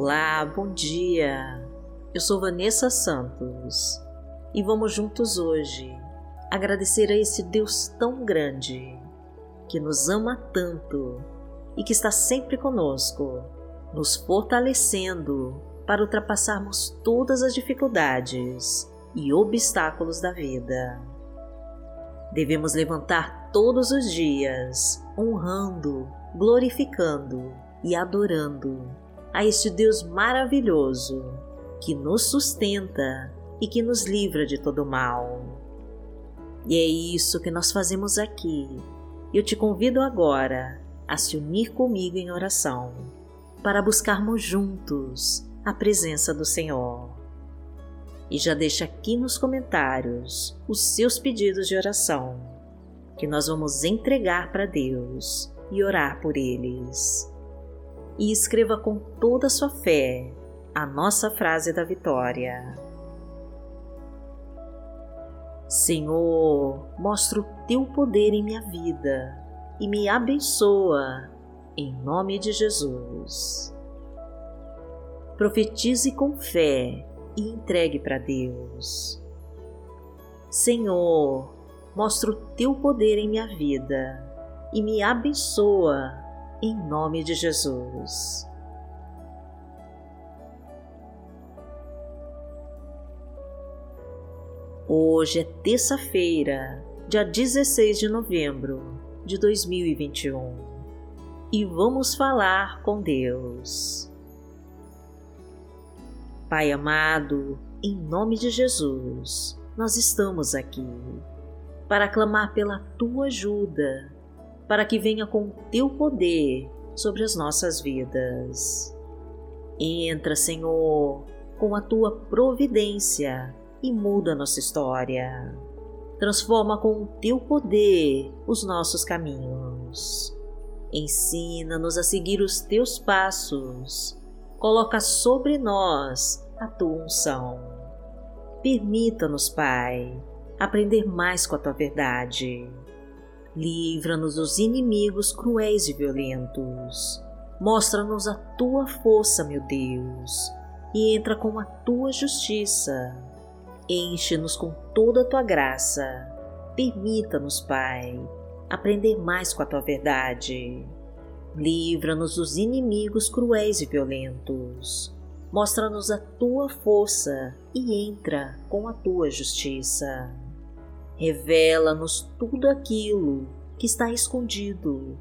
Olá, bom dia. Eu sou Vanessa Santos e vamos juntos hoje agradecer a esse Deus tão grande que nos ama tanto e que está sempre conosco, nos fortalecendo para ultrapassarmos todas as dificuldades e obstáculos da vida. Devemos levantar todos os dias, honrando, glorificando e adorando a este Deus maravilhoso que nos sustenta e que nos livra de todo mal. E é isso que nós fazemos aqui. Eu te convido agora a se unir comigo em oração para buscarmos juntos a presença do Senhor. E já deixa aqui nos comentários os seus pedidos de oração, que nós vamos entregar para Deus e orar por eles. E escreva com toda a sua fé a nossa frase da vitória. Senhor, mostra o teu poder em minha vida e me abençoa, em nome de Jesus. Profetize com fé e entregue para Deus. Senhor, mostra o teu poder em minha vida e me abençoa, em nome de Jesus. Hoje é terça-feira, dia 16 de novembro de 2021 e vamos falar com Deus. Pai amado, em nome de Jesus, nós estamos aqui para clamar pela tua ajuda, para que venha com teu poder sobre as nossas vidas. Entra, Senhor, com a tua providência e muda nossa história. Transforma com o teu poder os nossos caminhos. Ensina-nos a seguir os teus passos coloca sobre nós a tua unção. Permita-nos, Pai, aprender mais com a tua verdade. Livra-nos dos inimigos cruéis e violentos. Mostra-nos a tua força, meu Deus, e entra com a tua justiça. Enche-nos com toda a tua graça. Permita-nos, Pai, aprender mais com a tua verdade Livra-nos dos inimigos cruéis e violentos. Mostra-nos a tua força e entra com a tua justiça. Revela-nos tudo aquilo que está escondido.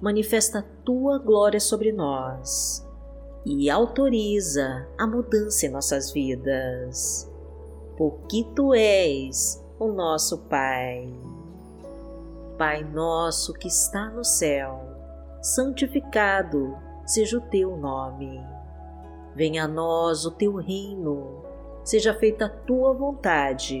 Manifesta a tua glória sobre nós e autoriza a mudança em nossas vidas. Porque tu és o nosso Pai. Pai nosso que está no céu santificado seja o teu nome. Venha a nós o teu reino, seja feita a tua vontade,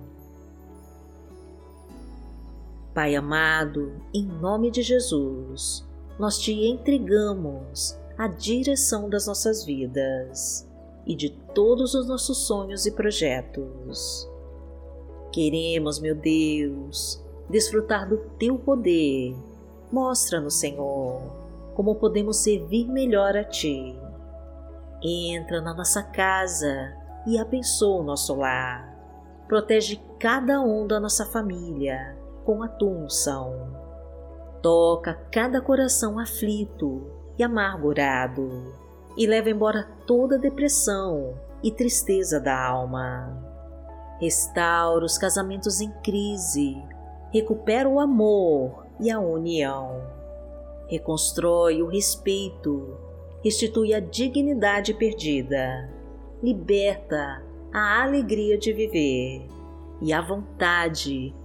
Pai amado, em nome de Jesus, nós te entregamos a direção das nossas vidas e de todos os nossos sonhos e projetos. Queremos, meu Deus, desfrutar do teu poder Mostra-nos, Senhor, como podemos servir melhor a Ti. Entra na nossa casa e abençoa o nosso lar. Protege cada um da nossa família com a Tua unção. Toca cada coração aflito e amargurado e leva embora toda depressão e tristeza da alma. Restaura os casamentos em crise, recupera o amor e a união. Reconstrói o respeito, restitui a dignidade perdida, liberta a alegria de viver e a vontade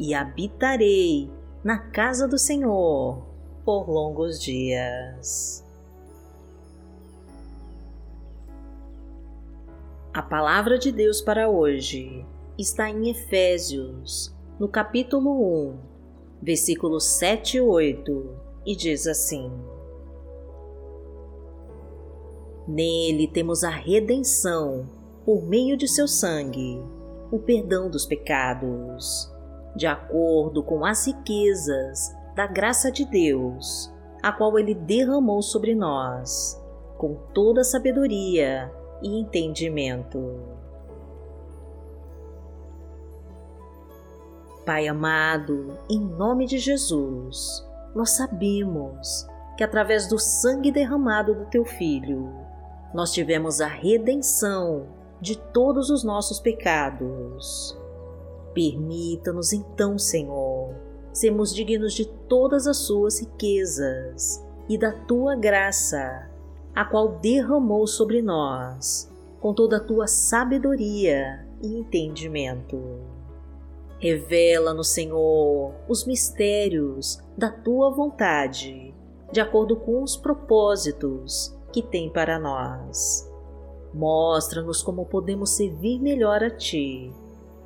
e habitarei na casa do Senhor por longos dias. A palavra de Deus para hoje está em Efésios, no capítulo 1, versículos 7 e 8, e diz assim: Nele temos a redenção, por meio de seu sangue, o perdão dos pecados, de acordo com as riquezas da graça de Deus, a qual Ele derramou sobre nós, com toda sabedoria e entendimento. Pai amado, em nome de Jesus, nós sabemos que através do sangue derramado do Teu Filho, nós tivemos a redenção de todos os nossos pecados. Permita-nos então, Senhor, sermos dignos de todas as Suas riquezas e da Tua graça, a qual derramou sobre nós, com toda a Tua sabedoria e entendimento. Revela-nos, Senhor, os mistérios da Tua vontade, de acordo com os propósitos que tem para nós. Mostra-nos como podemos servir melhor a Ti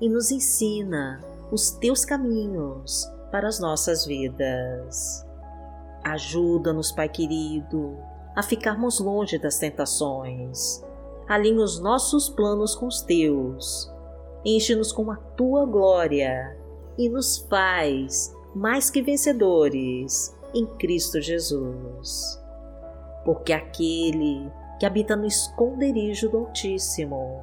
e nos ensina os Teus caminhos para as nossas vidas. Ajuda-nos, Pai querido, a ficarmos longe das tentações. Alinha os nossos planos com os Teus. Enche-nos com a Tua glória e nos faz mais que vencedores em Cristo Jesus. Porque aquele que habita no esconderijo do Altíssimo,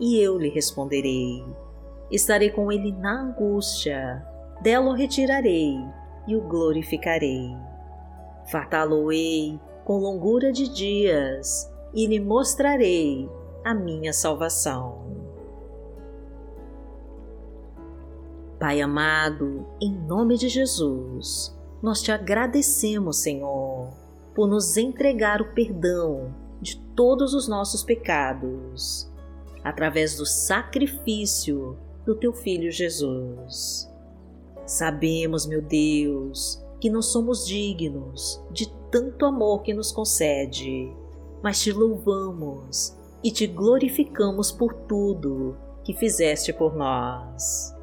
e eu lhe responderei. Estarei com ele na angústia, dela o retirarei e o glorificarei. Fartá-lo-ei com longura de dias e lhe mostrarei a minha salvação. Pai amado, em nome de Jesus, nós te agradecemos, Senhor, por nos entregar o perdão de todos os nossos pecados, através do sacrifício do teu Filho Jesus. Sabemos, meu Deus, que não somos dignos de tanto amor que nos concede, mas te louvamos e te glorificamos por tudo que fizeste por nós.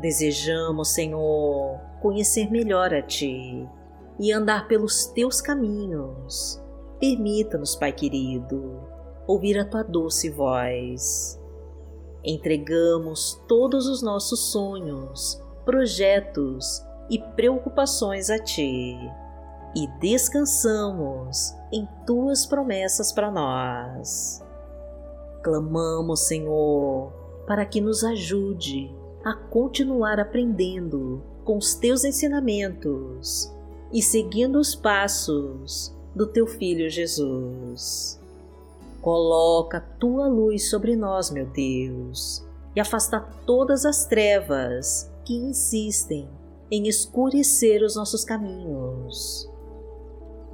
Desejamos, Senhor, conhecer melhor a Ti e andar pelos Teus caminhos. Permita-nos, Pai querido, ouvir a Tua doce voz. Entregamos todos os nossos sonhos, projetos e preocupações a Ti e descansamos em Tuas promessas para nós. Clamamos, Senhor, para que nos ajude a continuar aprendendo com os teus ensinamentos e seguindo os passos do teu filho Jesus. Coloca a tua luz sobre nós, meu Deus, e afasta todas as trevas que insistem em escurecer os nossos caminhos.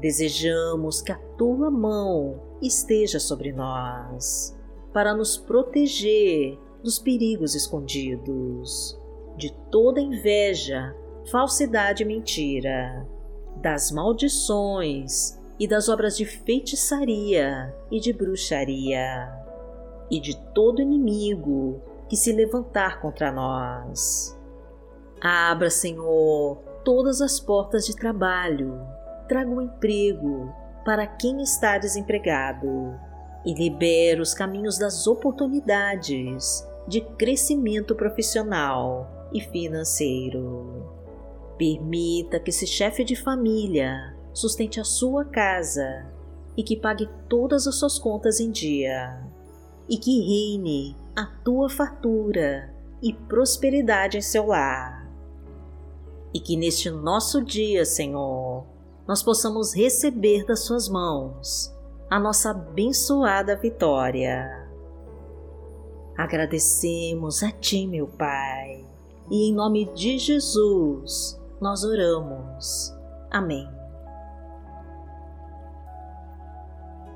Desejamos que a tua mão esteja sobre nós para nos proteger dos perigos escondidos, de toda inveja, falsidade e mentira, das maldições e das obras de feitiçaria e de bruxaria, e de todo inimigo que se levantar contra nós. Abra, Senhor, todas as portas de trabalho, traga um emprego para quem está desempregado e libera os caminhos das oportunidades de crescimento profissional e financeiro. Permita que esse chefe de família sustente a sua casa e que pague todas as suas contas em dia, e que reine a tua fartura e prosperidade em seu lar. E que neste nosso dia, Senhor, nós possamos receber das Suas mãos a nossa abençoada vitória. Agradecemos a Ti, meu Pai, e em nome de Jesus nós oramos. Amém.